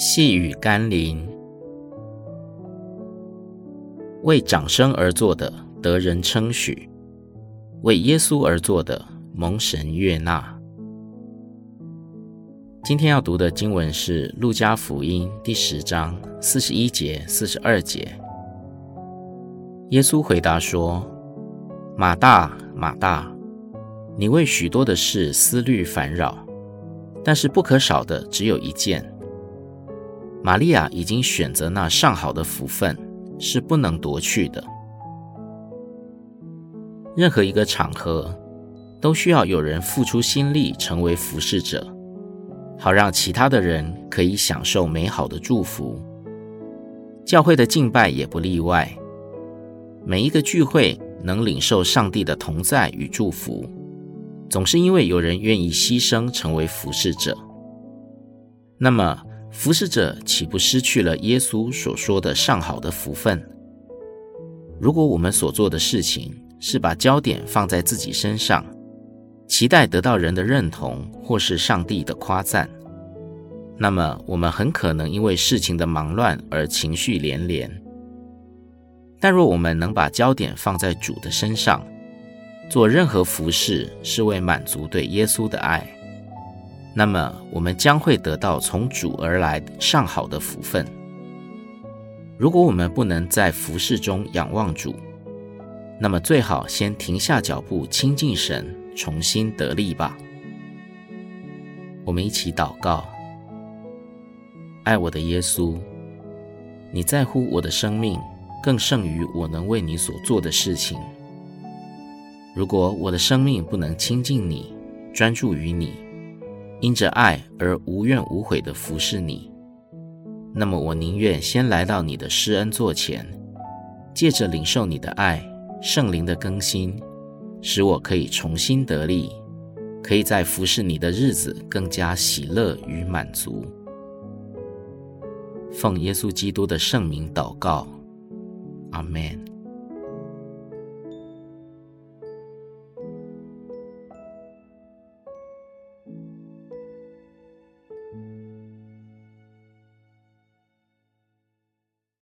细雨甘霖，为长生而做的得人称许，为耶稣而做的蒙神悦纳。今天要读的经文是《路加福音》第十章四十一节、四十二节。耶稣回答说：“马大，马大，你为许多的事思虑烦扰，但是不可少的只有一件。”玛利亚已经选择那上好的福分，是不能夺去的。任何一个场合，都需要有人付出心力，成为服侍者，好让其他的人可以享受美好的祝福。教会的敬拜也不例外。每一个聚会能领受上帝的同在与祝福，总是因为有人愿意牺牲，成为服侍者。那么，服侍者岂不失去了耶稣所说的上好的福分？如果我们所做的事情是把焦点放在自己身上，期待得到人的认同或是上帝的夸赞，那么我们很可能因为事情的忙乱而情绪连连。但若我们能把焦点放在主的身上，做任何服饰是为满足对耶稣的爱。那么，我们将会得到从主而来上好的福分。如果我们不能在服事中仰望主，那么最好先停下脚步，亲近神，重新得力吧。我们一起祷告：爱我的耶稣，你在乎我的生命，更胜于我能为你所做的事情。如果我的生命不能亲近你，专注于你，因着爱而无怨无悔地服侍你，那么我宁愿先来到你的施恩座前，借着领受你的爱、圣灵的更新，使我可以重新得力，可以在服侍你的日子更加喜乐与满足。奉耶稣基督的圣名祷告，阿门。